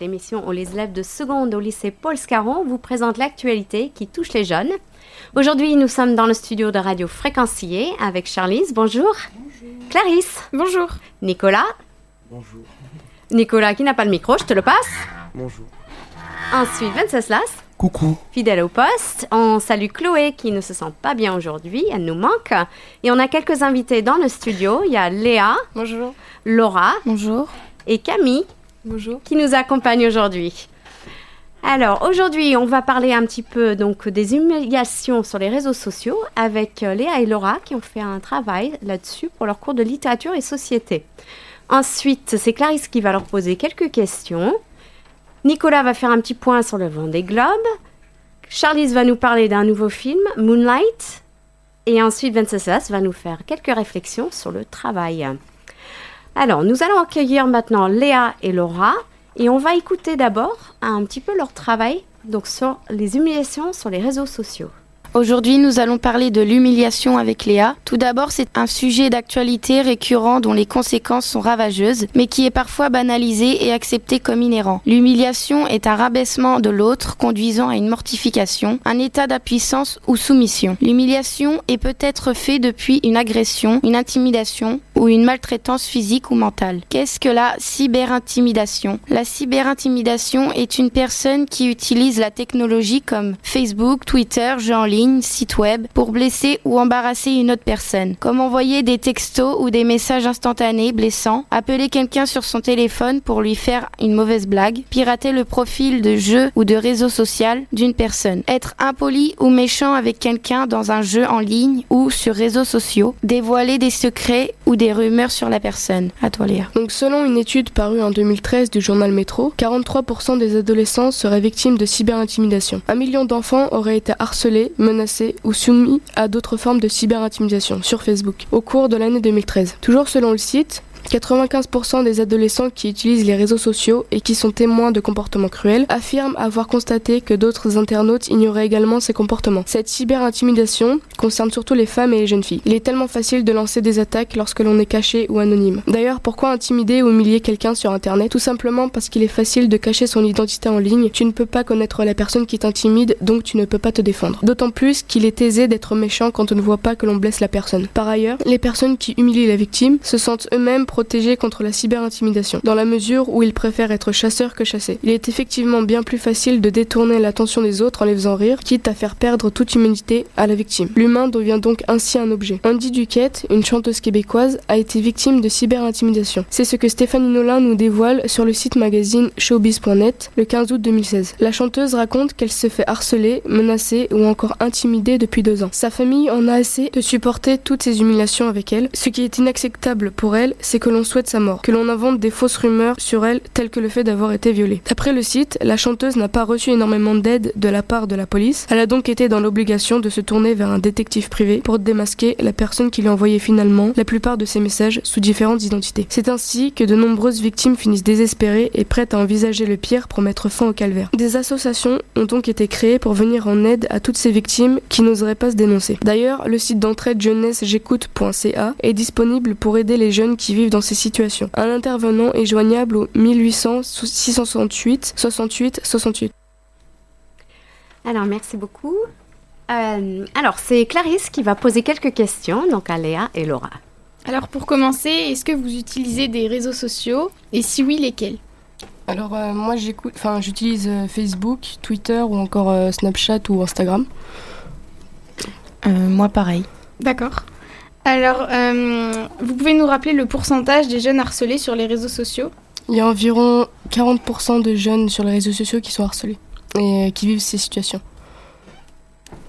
l'émission où les élèves de seconde au lycée Paul Scarron vous présentent l'actualité qui touche les jeunes. Aujourd'hui, nous sommes dans le studio de Radio Fréquencier avec Charlize, bonjour. Bonjour. Clarisse. Bonjour. Nicolas. Bonjour. Nicolas qui n'a pas le micro, je te le passe. Bonjour. Ensuite, Venceslas. Coucou. Fidèle au poste. On salue Chloé qui ne se sent pas bien aujourd'hui, elle nous manque. Et on a quelques invités dans le studio. Il y a Léa. Bonjour. Laura. Bonjour. Et Camille. Qui nous accompagne aujourd'hui. Alors aujourd'hui, on va parler un petit peu donc des humiliations sur les réseaux sociaux avec euh, Léa et Laura qui ont fait un travail là-dessus pour leur cours de littérature et société. Ensuite, c'est Clarisse qui va leur poser quelques questions. Nicolas va faire un petit point sur le vent des globes. Charlize va nous parler d'un nouveau film, Moonlight. Et ensuite, Venceslas va nous faire quelques réflexions sur le travail. Alors, nous allons accueillir maintenant Léa et Laura. Et on va écouter d'abord un petit peu leur travail donc sur les humiliations sur les réseaux sociaux. Aujourd'hui, nous allons parler de l'humiliation avec Léa. Tout d'abord, c'est un sujet d'actualité récurrent dont les conséquences sont ravageuses, mais qui est parfois banalisé et accepté comme inhérent. L'humiliation est un rabaissement de l'autre conduisant à une mortification, un état d'impuissance ou soumission. L'humiliation est peut-être fait depuis une agression, une intimidation ou une maltraitance physique ou mentale. Qu'est-ce que la cyberintimidation? La cyberintimidation est une personne qui utilise la technologie comme Facebook, Twitter, jeux en ligne, site web, pour blesser ou embarrasser une autre personne, comme envoyer des textos ou des messages instantanés blessants, appeler quelqu'un sur son téléphone pour lui faire une mauvaise blague, pirater le profil de jeu ou de réseau social d'une personne, être impoli ou méchant avec quelqu'un dans un jeu en ligne ou sur réseaux sociaux, dévoiler des secrets ou des rumeurs sur la personne. À toi Léa. Donc selon une étude parue en 2013 du journal Métro, 43% des adolescents seraient victimes de cyberintimidation. Un million d'enfants auraient été harcelés, ou soumis à d'autres formes de cyberintimidation sur Facebook au cours de l'année 2013. Toujours selon le site, 95% des adolescents qui utilisent les réseaux sociaux et qui sont témoins de comportements cruels affirment avoir constaté que d'autres internautes ignoraient également ces comportements. Cette cyber-intimidation concerne surtout les femmes et les jeunes filles. Il est tellement facile de lancer des attaques lorsque l'on est caché ou anonyme. D'ailleurs, pourquoi intimider ou humilier quelqu'un sur Internet? Tout simplement parce qu'il est facile de cacher son identité en ligne. Tu ne peux pas connaître la personne qui t'intimide, donc tu ne peux pas te défendre. D'autant plus qu'il est aisé d'être méchant quand on ne voit pas que l'on blesse la personne. Par ailleurs, les personnes qui humilient la victime se sentent eux-mêmes protégés contre la cyberintimidation, dans la mesure où ils préfèrent être chasseurs que chassés. Il est effectivement bien plus facile de détourner l'attention des autres en les faisant rire, quitte à faire perdre toute humanité à la victime. L'humain devient donc ainsi un objet. Andy Duquette, une chanteuse québécoise, a été victime de cyberintimidation. C'est ce que Stéphanie Nolin nous dévoile sur le site magazine showbiz.net le 15 août 2016. La chanteuse raconte qu'elle se fait harceler, menacer ou encore intimider depuis deux ans. Sa famille en a assez de supporter toutes ces humiliations avec elle. Ce qui est inacceptable pour elle, c'est que l'on souhaite sa mort, que l'on invente des fausses rumeurs sur elle, telles que le fait d'avoir été violée. D'après le site, la chanteuse n'a pas reçu énormément d'aide de la part de la police. Elle a donc été dans l'obligation de se tourner vers un détective privé pour démasquer la personne qui lui envoyait finalement la plupart de ses messages sous différentes identités. C'est ainsi que de nombreuses victimes finissent désespérées et prêtes à envisager le pire pour mettre fin au calvaire. Des associations ont donc été créées pour venir en aide à toutes ces victimes qui n'oseraient pas se dénoncer. D'ailleurs, le site d'entraide jeunesse j'écoute.ca est disponible pour aider les jeunes qui vivent dans ces situations. Un intervenant est joignable au 1800 668 68 68. Alors, merci beaucoup. Euh, alors, c'est Clarisse qui va poser quelques questions, donc à Léa et Laura. Alors, pour commencer, est-ce que vous utilisez des réseaux sociaux? Et si oui, lesquels? Alors, euh, moi, j'écoute, enfin, j'utilise euh, Facebook, Twitter ou encore euh, Snapchat ou Instagram. moi, pareil. D'accord. Alors, euh, vous pouvez nous rappeler le pourcentage des jeunes harcelés sur les réseaux sociaux? Il y a environ 40% de jeunes sur les réseaux sociaux qui sont harcelés et euh, qui vivent ces situations.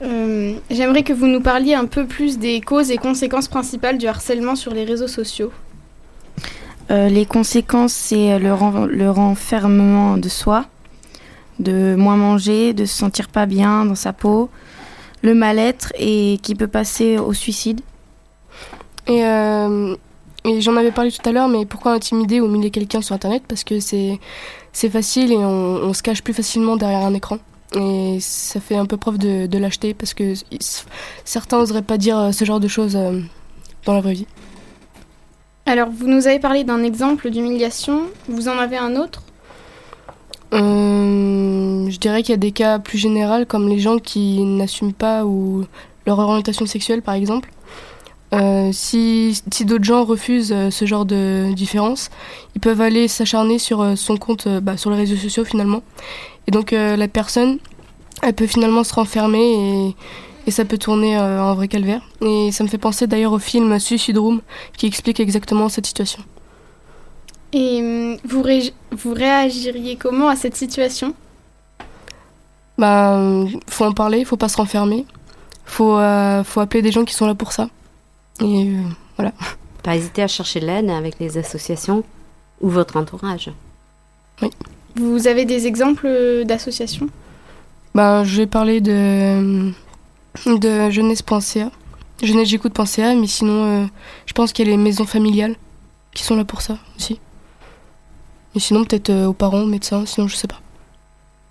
Euh, J'aimerais que vous nous parliez un peu plus des causes et conséquences principales du harcèlement sur les réseaux sociaux. Euh, les conséquences, c'est le, ren- le renfermement de soi, de moins manger, de se sentir pas bien dans sa peau, le mal-être et qui peut passer au suicide. Et, euh, et j'en avais parlé tout à l'heure, mais pourquoi intimider ou humilier quelqu'un sur Internet? Parce que c'est facile et on, on se cache plus facilement derrière un écran. Et ça fait un peu preuve de, de lâcheté parce que certains n'oseraient pas dire euh, ce genre de choses euh, dans la vraie vie. Alors, vous nous avez parlé d'un exemple d'humiliation. Vous en avez un autre? Euh, je dirais qu'il y a des cas plus généraux comme les gens qui n'assument pas ou leur orientation sexuelle par exemple. Euh, si, si d'autres gens refusent euh, ce genre de différence, ils peuvent aller s'acharner sur euh, son compte, euh, bah, sur les réseaux sociaux finalement. Et donc euh, la personne, elle peut finalement se renfermer et, et ça peut tourner euh, en vrai calvaire. Et ça me fait penser d'ailleurs au film Suicide Room qui explique exactement cette situation. Et hum, vous, ré- vous réagiriez comment à cette situation? Bah, euh, faut en parler, faut pas se renfermer. Faut, euh, faut appeler des gens qui sont là pour ça. Et euh, Pas hésiter à chercher de l'aide avec les associations ou votre entourage. Vous avez des exemples euh, d'associations? Bah, je vais parler de, de jeunesse.ca, jeunessejécoute.ca, mais sinon, euh, je pense qu'il y a les maisons familiales qui sont là pour ça aussi. Et sinon, peut-être euh, aux parents, aux médecins, sinon, je sais pas.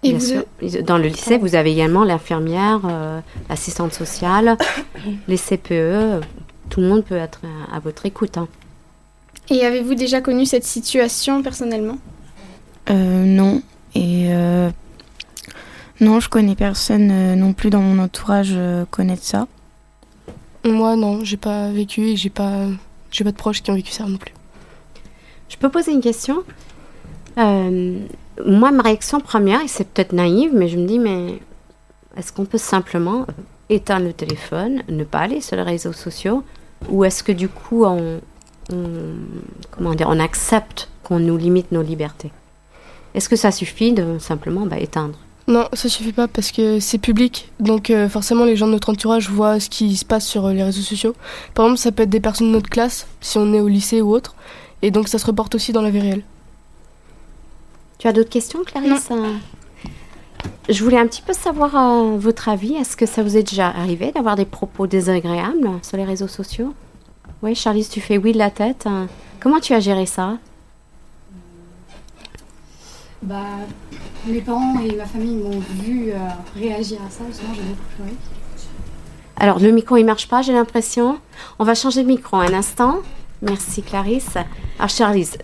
Et Bien vous, sûr. Dans le lycée, vous avez également l'infirmière, euh, l'assistante sociale, les CPE. Tout le monde peut être à, à votre écoute. hein. et avez-vous déjà connu cette situation personnellement? Euh, non. Et euh, non, je connais personne euh, non plus dans mon entourage euh, connaître ça. Moi, non, j'ai pas vécu et j'ai pas, j'ai pas de proches qui ont vécu ça non plus. Je peux poser une question? Euh, Moi, ma réaction première, et c'est peut-être naïve, mais je me dis, mais est-ce qu'on peut simplement éteindre le téléphone, ne pas aller sur les réseaux sociaux, ou est-ce que du coup, on, on- comment dire, on accepte qu'on nous limite nos libertés? Est-ce que ça suffit de simplement bah, éteindre? Non, ça suffit pas parce que c'est public. Donc euh, forcément, les gens de notre entourage voient ce qui se passe sur euh, les réseaux sociaux. Par exemple, ça peut être des personnes de notre classe, si on est au lycée ou autre. Et donc ça se reporte aussi dans la vie réelle. Tu as d'autres questions, Clarisse? Je voulais un petit peu savoir euh, votre avis. Est-ce que ça vous est déjà arrivé d'avoir des propos désagréables sur les réseaux sociaux? Oui, Charlize, tu fais oui de la tête. Euh, Comment tu as géré ça? Bah, mes parents et ma famille m'ont vu euh, réagir à ça, justement, j'ai beaucoup pleuré. Alors, le micro, il marche pas, j'ai l'impression. On va changer de micro un instant. Merci, Clarisse. Alors, Charlize,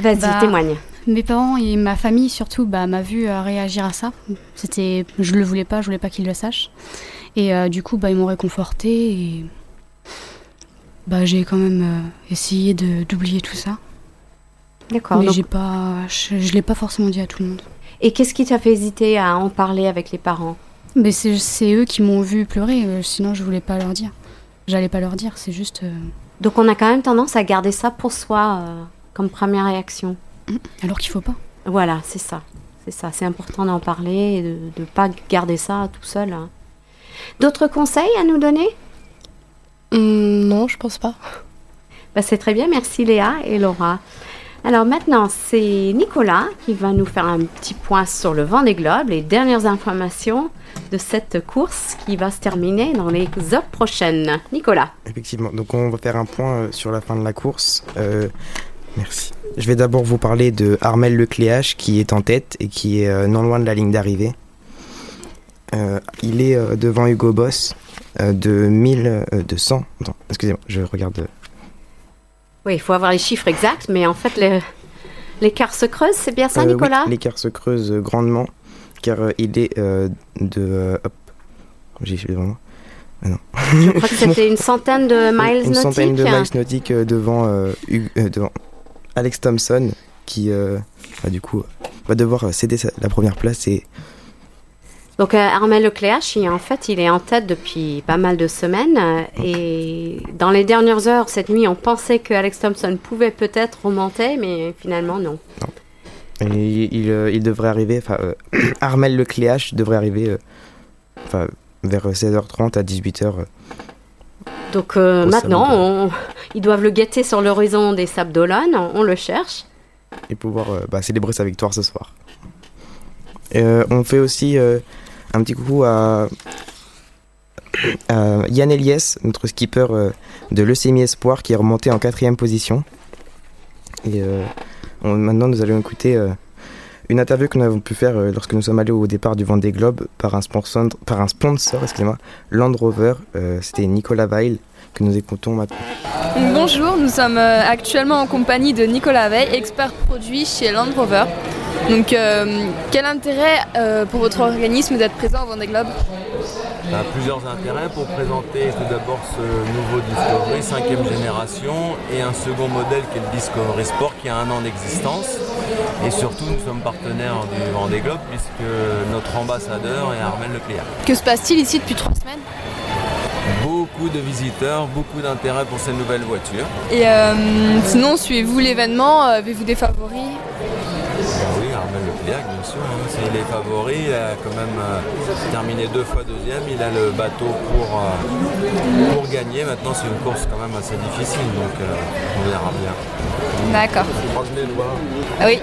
vas-y, Bah, témoigne. Mes parents et ma famille, surtout, bah, m'a vu euh, réagir à ça. C'était, je le voulais pas, je voulais pas qu'ils le sachent. Et euh, du coup, bah, ils m'ont réconforté et bah, j'ai quand même euh, essayé d'oublier tout ça. D'accord. Mais donc- j'ai pas, je, je l'ai pas forcément dit à tout le monde. Et qu'est-ce qui t'a fait hésiter à en parler avec les parents? Mais c'est, eux qui m'ont vu pleurer, euh, sinon je voulais pas leur dire. J'allais pas leur dire, c'est juste. Donc, on a quand même tendance à garder ça pour soi comme première réaction. Alors qu'il faut pas. Voilà, c'est ça. C'est ça. C'est important d'en parler et de ne pas garder ça tout seul. hein. D'autres conseils à nous donner? Hum, non, je pense pas. Bah, C'est très bien. Merci Léa et Laura. Alors maintenant, c'est Nicolas qui va nous faire un petit point sur le vent des globes, les dernières informations de cette course qui va se terminer dans les heures prochaines. Nicolas. Effectivement, donc on va faire un point euh, sur la fin de la course. Euh, merci. Je vais d'abord vous parler de Armel Lecléache qui est en tête et qui est euh, non loin de la ligne d'arrivée. Euh, il est euh, devant Hugo Boss de 1000, euh, de 100. Attends, excusez-moi, je regarde. Oui, il faut avoir les chiffres exacts, mais en fait, le- l'écart se creuse, c'est bien ça, euh, oui, Nicolas? L'écart se creuse grandement car il est euh, de. hop, j'ai fait vraiment. Je crois que c'était une centaine de miles une centaine de nautiques. miles nautiques devant, euh, Hug- euh, devant Alex Thompson qui euh, bah, du coup va devoir céder la première place et Donc euh, Armel Lecléache, en fait, il est en tête depuis pas mal de semaines. euh, Et dans les dernières heures, cette nuit, on pensait que Alex Thompson pouvait peut-être remonter, mais finalement non. et il, euh, il devrait arriver enfin euh, Armel Lecléache devrait arriver vers 16h30 à 18h euh, Donc maintenant, on- ils doivent le guetter sur l'horizon des Sables d'Olonne. On, le cherche. et pouvoir euh, bah, célébrer sa victoire ce soir. Euh, on fait aussi euh, un petit coucou à, Yann Eliès, notre skipper de l'Eusémie Espoir, qui est remonté en quatrième position. Et maintenant, nous allons écouter une interview que nous avons pu faire lorsque nous sommes allés au départ du Vendée Globe par un sponsor, par un sponsor Land Rover. C'était Nicolas Weil que nous écoutons maintenant. Bonjour, nous sommes euh, actuellement en compagnie de Nicolas Veil, expert produit chez Land Rover. Donc, euh, quel intérêt euh, pour votre organisme d'être présent au Vendée Globe? A plusieurs intérêts pour présenter tout d'abord ce nouveau Discovery, cinquième génération, et un second modèle qui est le Discovery Sport qui a un an d'existence. Et surtout, nous sommes partenaires du Vendée Globe puisque notre ambassadeur est Armel Leclerc. Que se passe-t-il ici depuis trois semaines? Beaucoup de visiteurs, beaucoup d'intérêt pour ces nouvelles voitures. Et euh, sinon, suivez-vous l'événement Avez-vous des favoris? Oui, Armel Leclerc, bien sûr. hein. C'est les favoris. Il a quand même euh, terminé deux fois deuxième. Il a le bateau pour, euh, pour gagner. Maintenant, c'est une course quand même assez difficile. Donc, euh, on verra bien. D'accord. Ah oui.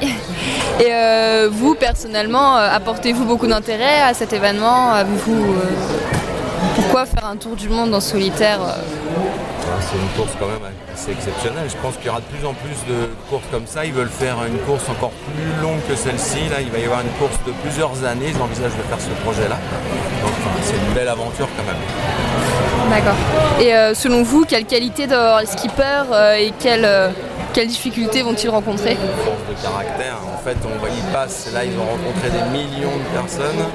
Et euh, vous, personnellement, euh, apportez-vous beaucoup d'intérêt à cet événement? Avez-vous, euh, Pourquoi faire un tour du monde en solitaire euh Ouais, C'est une course quand même assez exceptionnelle. Je pense qu'il y aura de plus en plus de courses comme ça. Ils veulent faire une course encore plus longue que celle-ci. Là, il va y avoir une course de plusieurs années. Ils envisagent de faire ce projet-là. Donc, c'est une belle aventure quand même. D'accord. Et euh, selon vous, quelle qualité d'avoir les skippers euh, et quelles, euh, quelles difficultés vont-ils rencontrer? Force de caractère. En fait, on va y passe. Là, ils ont rencontré des millions de personnes.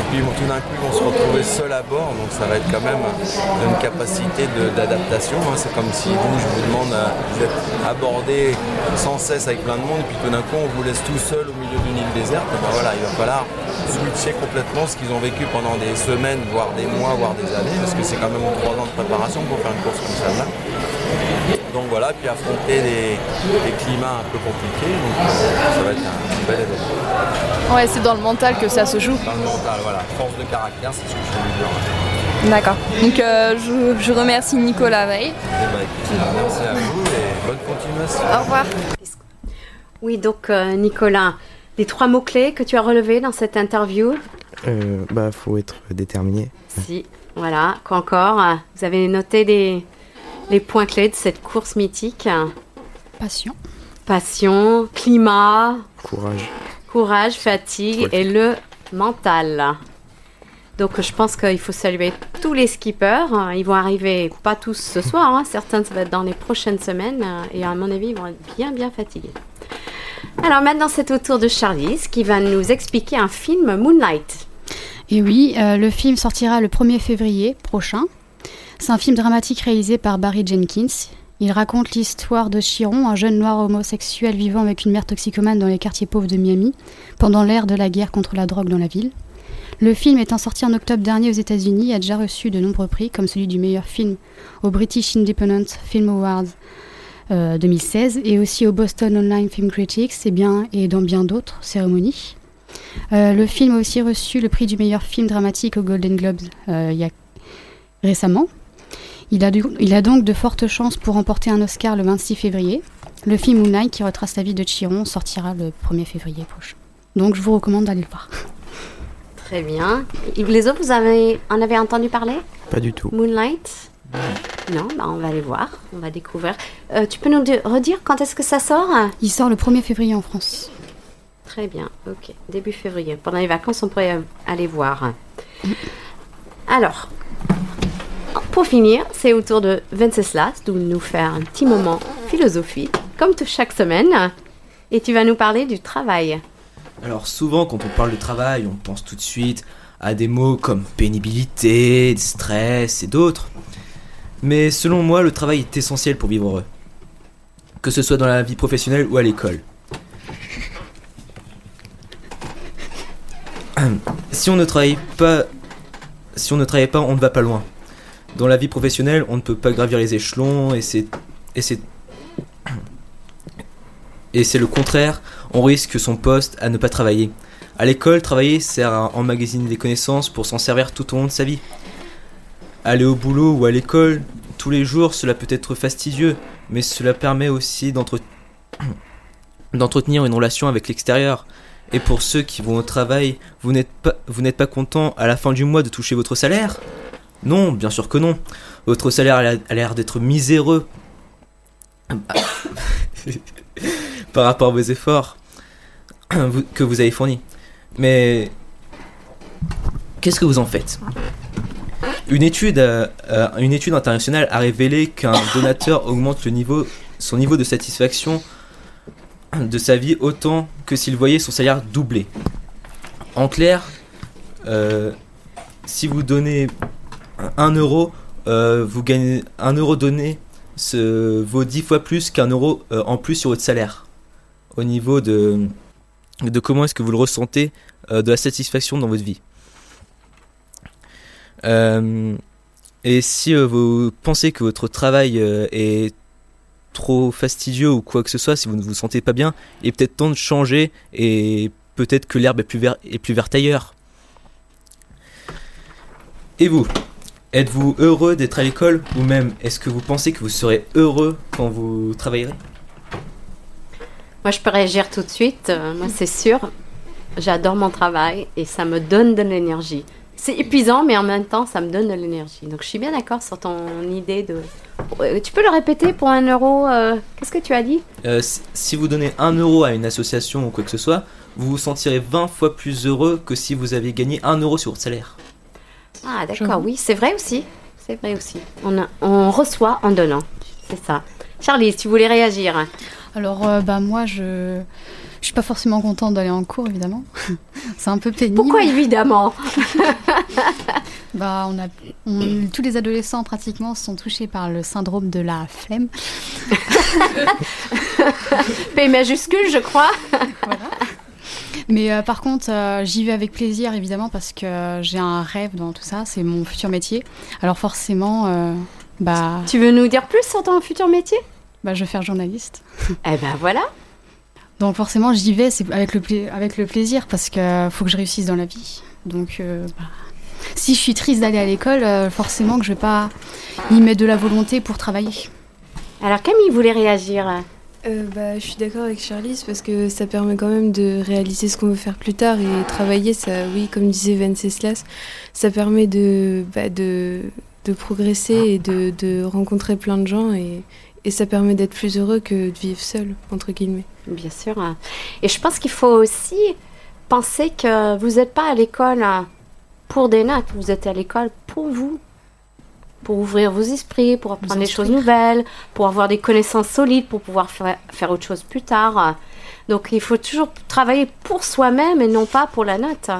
Et puis, tout d'un coup, ils vont se retrouver seuls à bord. Donc, ça va être quand même une capacité d'adaptation. hein. C'est comme si vous, je vous demande, euh, vous abordé sans cesse avec plein de monde. Et puis, tout d'un coup, on vous laisse tout seul au milieu d'une île déserte. Ben voilà, il va falloir switcher complètement ce qu'ils ont vécu pendant des semaines, voire des mois, voire des années. Parce que c'est quand même trois ans de préparation pour faire une course comme celle-là. Donc voilà, puis affronter des, des climats un peu compliqués, donc euh, ça va être un bel événement. Ouais, c'est dans le mental que ça se joue. Dans le mental, voilà, force de caractère, c'est ce que je voulais dire. D'accord. Donc euh, je, je remercie Nicolas Veil. Eh ben, écoutez, merci à vous et bonne continuation. Au revoir. Oui, donc euh, Nicolas, les trois mots-clés que tu as relevés dans cette interview? Euh, bah, faut être déterminé. Si, voilà, quoi encore? Vous avez noté les, les points clés de cette course mythique Passion. Passion, climat, Courage. courage, fatigue Ouais. et le mental. Donc je pense qu'il faut saluer tous les skippers. Ils vont arriver pas tous ce soir, hein. certains ça va être dans les prochaines semaines et à mon avis ils vont être bien bien fatigués. Alors maintenant c'est au tour de Charlize qui va nous expliquer un film Moonlight. Et oui, euh, le film sortira le 1er février prochain. C'est un film dramatique réalisé par Barry Jenkins. Il raconte l'histoire de Chiron, un jeune noir homosexuel vivant avec une mère toxicomane dans les quartiers pauvres de Miami, pendant l'ère de la guerre contre la drogue dans la ville. Le film étant sorti en octobre dernier aux États-Unis a déjà reçu de nombreux prix, comme celui du meilleur film au British Independent Film Awards euh, 2016 et aussi au Boston Online Film Critics et, bien, et dans bien d'autres cérémonies. Euh, le film a aussi reçu le prix du meilleur film dramatique aux Golden Globes euh, il y a récemment. Il a, du- il a donc de fortes chances pour remporter un Oscar le 26 février. Le film Moonlight, qui retrace la vie de Chiron, sortira le 1er février prochain. Donc je vous recommande d'aller le voir. Très bien. Et Les autres, vous avez, en avez entendu parler? Pas du tout. Moonlight Non, bah on va aller voir, on va découvrir. Euh, tu peux nous redire quand est-ce que ça sort? Il sort le 1er février en France. Très bien, ok. Début février. Pendant les vacances, on pourrait euh, aller voir. Alors, pour finir, c'est au tour de Venceslas de nous faire un petit moment philosophie, comme chaque semaine. Et tu vas nous parler du travail. Alors souvent quand on parle de travail, on pense tout de suite à des mots comme pénibilité, stress et d'autres. Mais selon moi, le travail est essentiel pour vivre heureux. Que ce soit dans la vie professionnelle ou à l'école. Si on ne travaille pas, si on ne travaille pas, on ne va pas loin. Dans la vie professionnelle, on ne peut pas gravir les échelons et c'est et c'est et c'est le contraire, on risque son poste à ne pas travailler. À l'école, travailler sert à emmagasiner des connaissances pour s'en servir tout au long de sa vie. Aller au boulot ou à l'école, tous les jours, cela peut être fastidieux, mais cela permet aussi d'entre- d'entretenir une relation avec l'extérieur. Et pour ceux qui vont au travail, vous n'êtes pas, vous n'êtes pas content à la fin du mois de toucher votre salaire? Non, bien sûr que non. Votre salaire a l'air- d'être miséreux par rapport à vos efforts que vous avez fournis. Mais qu'est-ce que vous en faites? Une étude, euh, euh, une étude internationale a révélé qu'un donateur augmente son niveau de satisfaction de sa vie autant que s'il voyait son salaire doubler. En clair, euh, si vous donnez 1 euro, euh, vous gagnez 1 euro donné ce, vaut 10 fois plus qu'un euro euh, en plus sur votre salaire. Au niveau de, comment est-ce que vous le ressentez, euh, de la satisfaction dans votre vie. Et si vous pensez que votre travail est trop fastidieux ou quoi que ce soit, si vous ne vous sentez pas bien, il est peut-être temps de changer et peut-être que l'herbe est plus, ver- est plus verte ailleurs. Et vous? Êtes-vous heureux d'être à l'école ou même est-ce que vous pensez que vous serez heureux quand vous travaillerez? Moi, je peux réagir tout de suite. Euh, moi, c'est sûr. J'adore mon travail et ça me donne de l'énergie. C'est épuisant, mais en même temps, ça me donne de l'énergie. Donc, je suis bien d'accord sur ton idée de. Euh, Tu peux le répéter pour un euro euh, Qu'est-ce que tu as dit? Euh, si- Si vous donnez 1 euro à une association ou quoi que ce soit, vous vous sentirez 20 fois plus heureux que si vous avez gagné 1 euro sur votre salaire. Ah, d'accord, oui, c'est vrai aussi. C'est vrai aussi. On, a- on reçoit en donnant. C'est ça. Charlie, si tu voulais réagir. Alors, euh, bah, moi, je. Je suis pas forcément contente d'aller en cours, évidemment. c'est un peu pénible. Pourquoi évidemment Bah, on a, on- tous les adolescents pratiquement sont touchés par le syndrome de la flemme. P majuscule, je crois. Mais euh, par contre, euh, j'y vais avec plaisir évidemment parce que j'ai un rêve dans tout ça. C'est mon futur métier. Alors forcément, euh, bah, Tu veux nous dire plus sur ton futur métier? bah, je vais faire journaliste. Eh ben voilà. Donc forcément, j'y vais c'est avec le pla- avec le plaisir parce que faut que je réussisse dans la vie. Donc bah, si je suis triste d'aller à l'école, forcément que je vais pas y mettre de la volonté pour travailler. Alors Camille voulait réagir. Euh, bah, je suis d'accord avec Charlize parce que ça permet quand même de réaliser ce qu'on veut faire plus tard et travailler, ça, oui, comme disait Venceslas, ça permet de, bah, de, de progresser et de, rencontrer plein de gens et, et ça permet d'être plus heureux que de vivre seul, entre guillemets. Bien sûr. hein. Et je pense qu'il faut aussi penser que vous n'êtes pas à l'école pour des notes, vous êtes à l'école pour vous. Pour ouvrir vos esprits, pour apprendre des choses nouvelles, pour avoir des connaissances solides, pour pouvoir fa- faire autre chose plus tard. Donc il faut toujours travailler pour soi-même et non pas pour la note.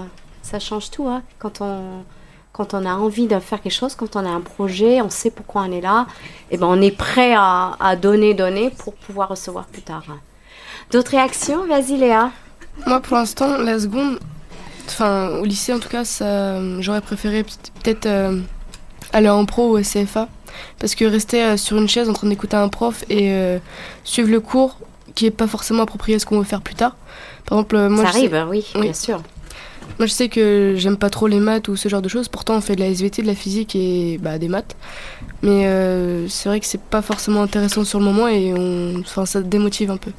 Ça change tout. hein. Quand, on, quand on a envie de faire quelque chose, quand on a un projet, on sait pourquoi on est là, et ben on est prêt à, à donner, donner pour pouvoir recevoir plus tard. D'autres réactions? Vas-y Léa. Moi, pour l'instant, la seconde, enfin, au lycée en tout cas, ça, j'aurais préféré peut- peut-être euh, aller en pro ou au CFA. Parce que rester euh, sur une chaise en train d'écouter un prof et euh, suivre le cours qui est pas forcément approprié à ce qu'on veut faire plus tard. Par exemple, euh, moi, Ça je sais- arrive, hein, oui, Oui. bien sûr. moi je sais que j'aime pas trop les maths ou ce genre de choses. Pourtant, on fait de la SVT, de la physique et bah, des maths. Mais euh, c'est vrai que c'est pas forcément intéressant sur le moment et on, enfin, ça démotive un peu.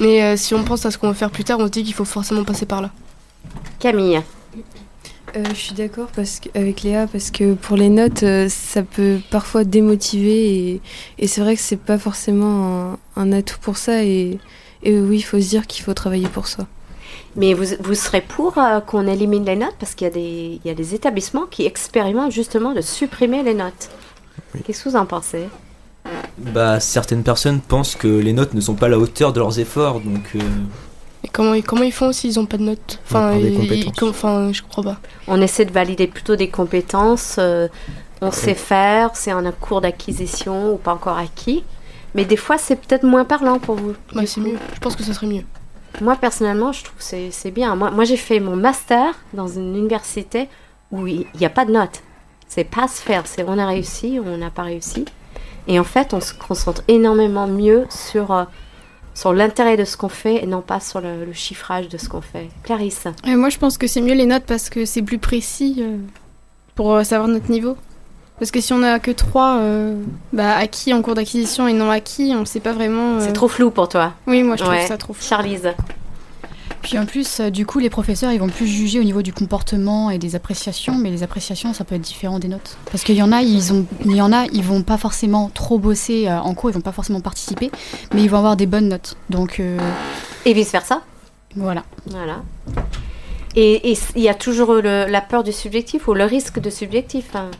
Mais euh, si on pense à ce qu'on veut faire plus tard, on se dit qu'il faut forcément passer par là. Camille. Euh, je suis d'accord parce que- avec Léa parce que pour les notes, euh, ça peut parfois démotiver et, et c'est vrai que c'est pas forcément un, un atout pour ça et, et oui, il faut se dire qu'il faut travailler pour soi. Mais vous, vous serez pour euh, qu'on élimine les notes? Parce qu'il y, a des- il y a des établissements qui expérimentent justement de supprimer les notes. Qu'est-ce que vous en pensez? Bah, certaines personnes pensent que les notes ne sont pas à la hauteur de leurs efforts, donc euh, comment, comment ils font s'ils ont pas de notes On apprend des ils- enfin, je comprends pas. On essaie de valider plutôt des compétences. euh, on sait faire, c'est un cours d'acquisition ou pas encore acquis. Mais des fois, c'est peut-être moins parlant pour vous. Bah, c'est mieux. Je pense que ça serait mieux. Moi, personnellement, je trouve que c'est c'est bien. Moi, moi j'ai fait mon master dans une université où il n'y a pas de notes. C'est pas se faire. C'est on a réussi ou on n'a pas réussi. Et en fait, on se concentre énormément mieux sur, euh, sur l'intérêt de ce qu'on fait et non pas sur le, le chiffrage de ce qu'on fait. Clarisse. Et moi, je pense que c'est mieux les notes parce que c'est plus précis euh, pour euh, savoir notre niveau. Parce que si on a que trois euh, bah, acquis en cours d'acquisition et non acquis, on sait pas vraiment. euh, C'est trop flou pour toi. Oui, moi je trouve Ouais. ça trop flou. Charlise. Puis en plus, euh, du coup, les professeurs, ils vont plus juger au niveau du comportement et des appréciations, mais les appréciations, ça peut être différent des notes. Parce qu'il y en a, ils ont, il y en a, ils vont pas forcément trop bosser euh, en cours, ils vont pas forcément participer, mais ils vont avoir des bonnes notes. Donc euh, Et vice-versa. voilà. Voilà. Et et il y a toujours le- la peur du subjectif ou le risque de subjectif. hein.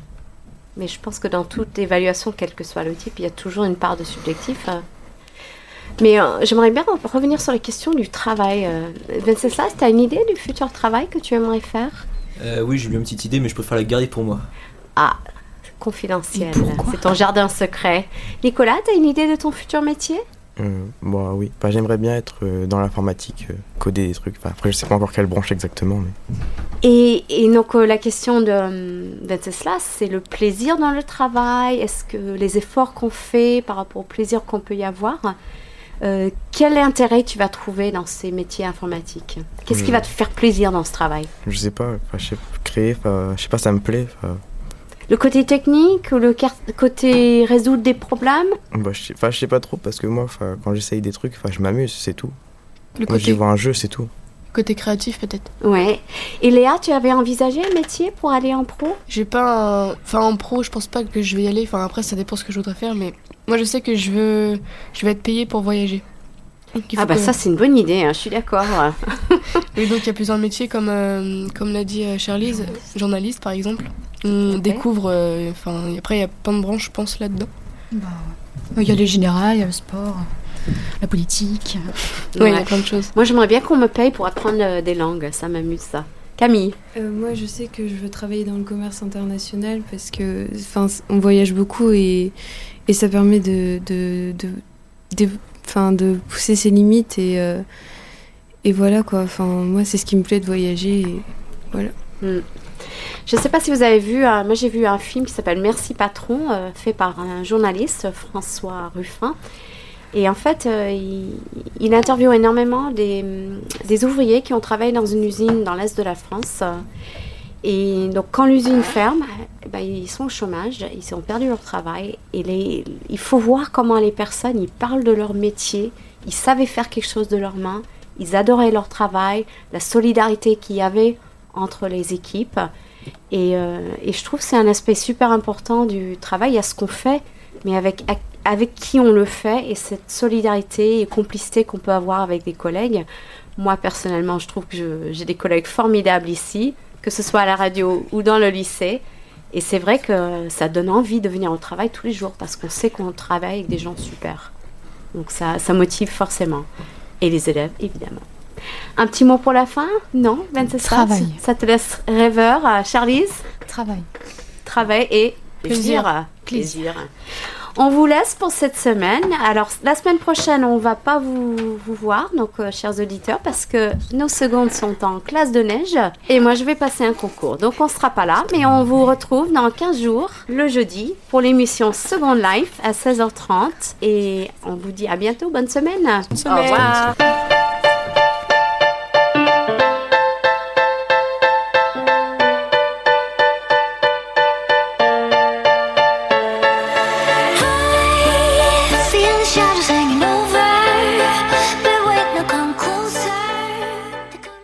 Mais je pense que dans toute évaluation, quel que soit le type, il y a toujours une part de subjectif. hein. Mais euh, j'aimerais bien revenir sur la question du travail. Euh, Venceslas, tu as une idée du futur travail que tu aimerais faire? Euh, oui, j'ai eu une petite idée, mais je préfère la garder pour moi. Ah, confidentiel. C'est ton jardin secret. Nicolas, tu as une idée de ton futur métier? Euh, bon, oui. Bah, J'aimerais bien être euh, dans l'informatique, euh, coder des trucs. Enfin, après, je sais pas encore quelle branche exactement. Mais... Et, et donc euh, la question de euh, Venceslas, c'est le plaisir dans le travail. Est-ce que les efforts qu'on fait par rapport au plaisir qu'on peut y avoir, euh, quel intérêt tu vas trouver dans ces métiers informatiques? Qu'est-ce qui Hmm. va te faire plaisir dans ce travail? Je sais pas. Je sais créer. Je sais pas, ça me plaît. Le côté technique ou le côté résoudre des problèmes? Bah, je sais, enfin, je sais pas trop parce que moi, quand j'essaye des trucs, je m'amuse, c'est tout. Le Moi, j'y côté, vois un jeu, c'est tout. côté créatif peut-être. Ouais. Et Léa, tu avais envisagé un métier pour aller en pro? J'ai pas un... Enfin en pro, je pense pas que je vais y aller. Enfin après, ça dépend ce que je voudrais faire. Mais moi je sais que je veux... Je vais être payée pour voyager. Ah bah que- ça c'est une bonne idée, hein, je suis d'accord. Oui, donc il y a plusieurs métiers comme, euh, comme l'a dit euh, Charlize, journaliste par exemple. On découvre, euh, enfin après il y a plein de branches je pense là-dedans. Bah, ouais. Il y a les générales, il y a le sport, la politique. Oui, il y Ouais. a plein de choses. Moi j'aimerais bien qu'on me paye pour apprendre des langues, ça m'amuse ça. Camille Euh, moi, je sais que je veux travailler dans le commerce international parce que, on voyage beaucoup et, et ça permet de, de, de, de, de pousser ses limites et, euh, et voilà quoi. Enfin, moi, c'est ce qui me plaît de voyager. Voilà. Je ne sais pas si vous avez vu, euh, moi j'ai vu un film qui s'appelle Merci Patron, euh, fait par un journaliste, François Ruffin. Et en fait, il, il interviewe énormément des, des ouvriers qui ont travaillé dans une usine dans l'est de la France. Et donc, quand l'usine ferme, eh ben, ils sont au chômage, ils ont perdu leur travail. Il faut voir comment les personnes, ils parlent de leur métier, ils savaient faire quelque chose de leurs mains, ils adoraient leur travail, la solidarité qu'il y avait entre les équipes. Et, euh, je trouve que c'est un aspect super important du travail, à ce qu'on fait, mais avec, avec qui on le fait, et cette solidarité et complicité qu'on peut avoir avec des collègues. Moi, personnellement, je trouve que j'ai des collègues formidables ici, que ce soit à la radio ou dans le lycée. Et c'est vrai que ça donne envie de venir au travail tous les jours, parce qu'on sait qu'on travaille avec des gens super. Donc ça, ça motive forcément. Et les élèves, évidemment. Un petit mot pour la fin? Non? Venceslas Travail. Ça te laisse rêveur. euh, Charlize? Travail. Travail et plaisir. Plaisir. Plaisir. On vous laisse pour cette semaine. Alors, la semaine prochaine, on va pas vous, vous voir, donc, euh, chers auditeurs, parce que nos secondes sont en classe de neige et moi, je vais passer un concours. Donc, on sera pas là, mais on vous retrouve dans 15 jours, le jeudi, pour l'émission Second Life à 16h30. Et on vous dit à bientôt. Bonne semaine. Au semaine. revoir.